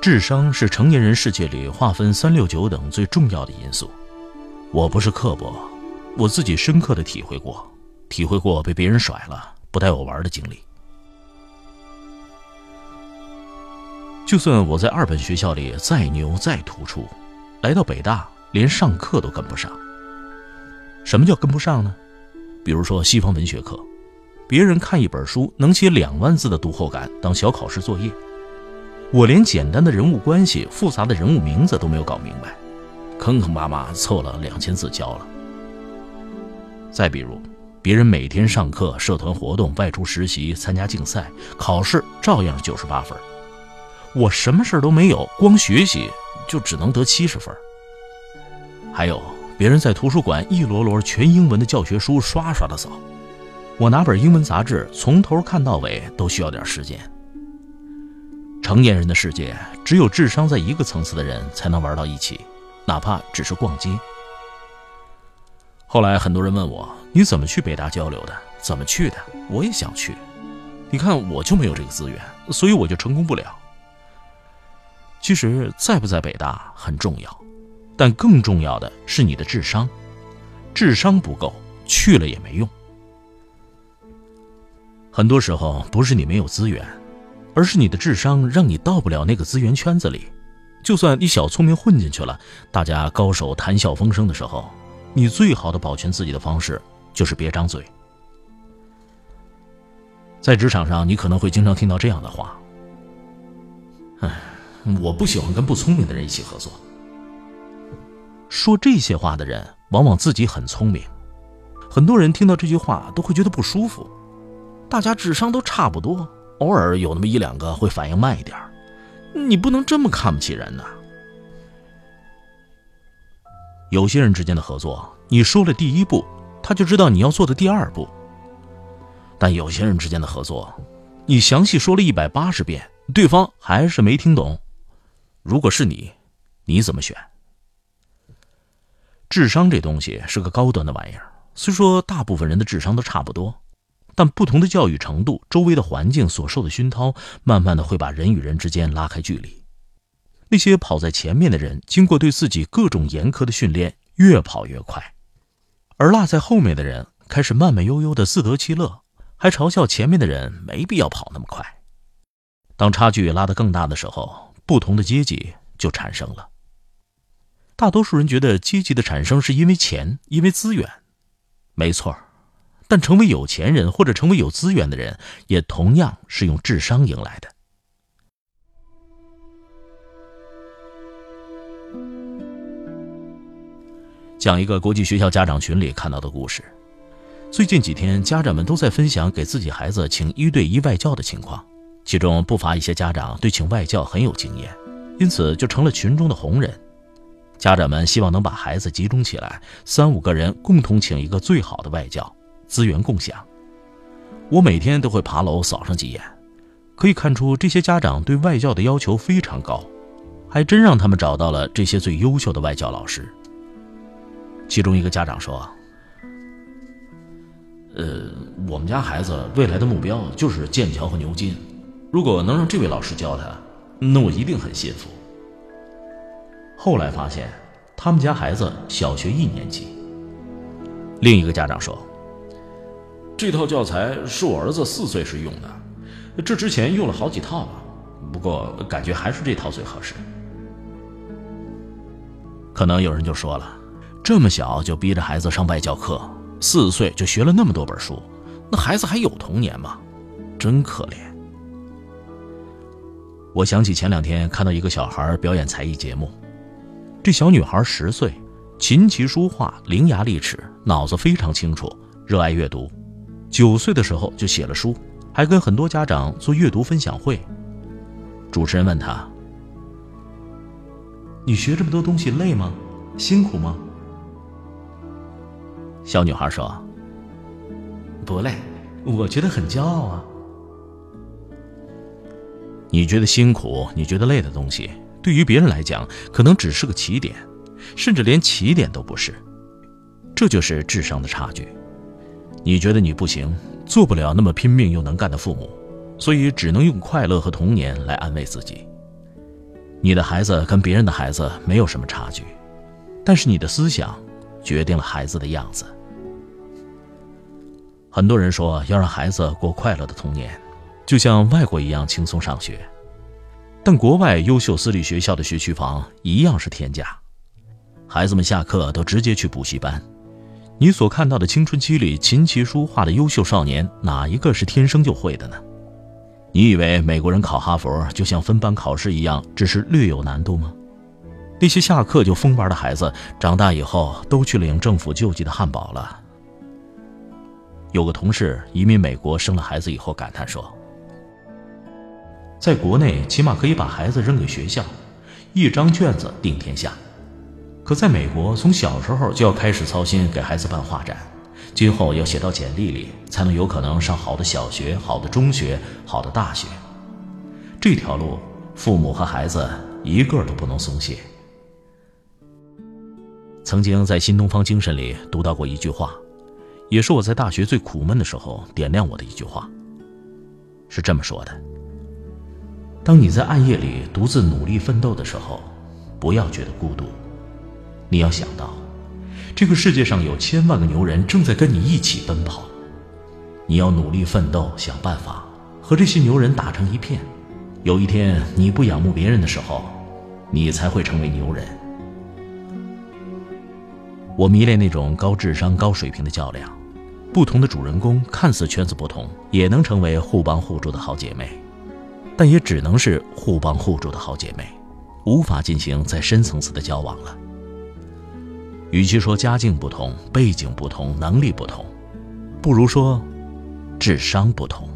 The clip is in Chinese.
智商是成年人世界里划分三六九等最重要的因素。我不是刻薄，我自己深刻的体会过，体会过被别人甩了不带我玩的经历。就算我在二本学校里再牛再突出，来到北大连上课都跟不上。什么叫跟不上呢？比如说西方文学课，别人看一本书能写两万字的读后感当小考试作业。我连简单的人物关系、复杂的人物名字都没有搞明白，坑坑巴巴凑了两千字交了。再比如，别人每天上课、社团活动、外出实习、参加竞赛、考试，照样九十八分，我什么事都没有，光学习就只能得七十分。还有，别人在图书馆一摞摞全英文的教学书刷刷的扫，我拿本英文杂志从头看到尾都需要点时间。成年人的世界，只有智商在一个层次的人才能玩到一起，哪怕只是逛街。后来很多人问我：“你怎么去北大交流的？怎么去的？”我也想去，你看我就没有这个资源，所以我就成功不了。其实在不在北大很重要，但更重要的是你的智商。智商不够，去了也没用。很多时候不是你没有资源。而是你的智商让你到不了那个资源圈子里，就算你小聪明混进去了，大家高手谈笑风生的时候，你最好的保全自己的方式就是别张嘴。在职场上，你可能会经常听到这样的话：“唉，我不喜欢跟不聪明的人一起合作。”说这些话的人往往自己很聪明，很多人听到这句话都会觉得不舒服。大家智商都差不多。偶尔有那么一两个会反应慢一点你不能这么看不起人呐。有些人之间的合作，你说了第一步，他就知道你要做的第二步。但有些人之间的合作，你详细说了一百八十遍，对方还是没听懂。如果是你，你怎么选？智商这东西是个高端的玩意儿，虽说大部分人的智商都差不多。但不同的教育程度，周围的环境所受的熏陶，慢慢的会把人与人之间拉开距离。那些跑在前面的人，经过对自己各种严苛的训练，越跑越快；而落在后面的人，开始慢慢悠悠的自得其乐，还嘲笑前面的人没必要跑那么快。当差距拉得更大的时候，不同的阶级就产生了。大多数人觉得阶级的产生是因为钱，因为资源，没错儿。但成为有钱人或者成为有资源的人，也同样是用智商赢来的。讲一个国际学校家长群里看到的故事：最近几天，家长们都在分享给自己孩子请一对一外教的情况，其中不乏一些家长对请外教很有经验，因此就成了群中的红人。家长们希望能把孩子集中起来，三五个人共同请一个最好的外教。资源共享，我每天都会爬楼扫上几眼，可以看出这些家长对外教的要求非常高，还真让他们找到了这些最优秀的外教老师。其中一个家长说：“呃，我们家孩子未来的目标就是剑桥和牛津，如果能让这位老师教他，那我一定很幸福。”后来发现，他们家孩子小学一年级。另一个家长说。这套教材是我儿子四岁时用的，这之前用了好几套了，不过感觉还是这套最合适。可能有人就说了，这么小就逼着孩子上外教课，四岁就学了那么多本书，那孩子还有童年吗？真可怜。我想起前两天看到一个小孩表演才艺节目，这小女孩十岁，琴棋书画伶牙俐齿，脑子非常清楚，热爱阅读。九岁的时候就写了书，还跟很多家长做阅读分享会。主持人问他：“你学这么多东西累吗？辛苦吗？”小女孩说：“不累，我觉得很骄傲啊。”你觉得辛苦、你觉得累的东西，对于别人来讲，可能只是个起点，甚至连起点都不是。这就是智商的差距。你觉得你不行，做不了那么拼命又能干的父母，所以只能用快乐和童年来安慰自己。你的孩子跟别人的孩子没有什么差距，但是你的思想决定了孩子的样子。很多人说要让孩子过快乐的童年。就像外国一样轻松上学，但国外优秀私立学校的学区房一样是天价，孩子们下课都直接去补习班。你所看到的青春期里琴棋书画的优秀少年，哪一个是天生就会的呢？你以为美国人考哈佛就像分班考试一样，只是略有难度吗？那些下课就疯玩的孩子，长大以后都去领政府救济的汉堡了。有个同事移民美国，生了孩子以后感叹说。在国内，起码可以把孩子扔给学校，一张卷子定天下。可在美国，从小时候就要开始操心给孩子办画展，今后要写到简历里，才能有可能上好的小学、好的中学、好的大学。这条路，父母和孩子一个都不能松懈。曾经在新东方精神里读到过一句话，也是我在大学最苦闷的时候点亮我的一句话，是这么说的。当你在暗夜里独自努力奋斗的时候，不要觉得孤独。你要想到，这个世界上有千万个牛人正在跟你一起奔跑。你要努力奋斗，想办法和这些牛人打成一片。有一天你不仰慕别人的时候，你才会成为牛人。我迷恋那种高智商、高水平的较量。不同的主人公看似圈子不同，也能成为互帮互助的好姐妹。但也只能是互帮互助的好姐妹，无法进行再深层次的交往了。与其说家境不同、背景不同、能力不同，不如说智商不同。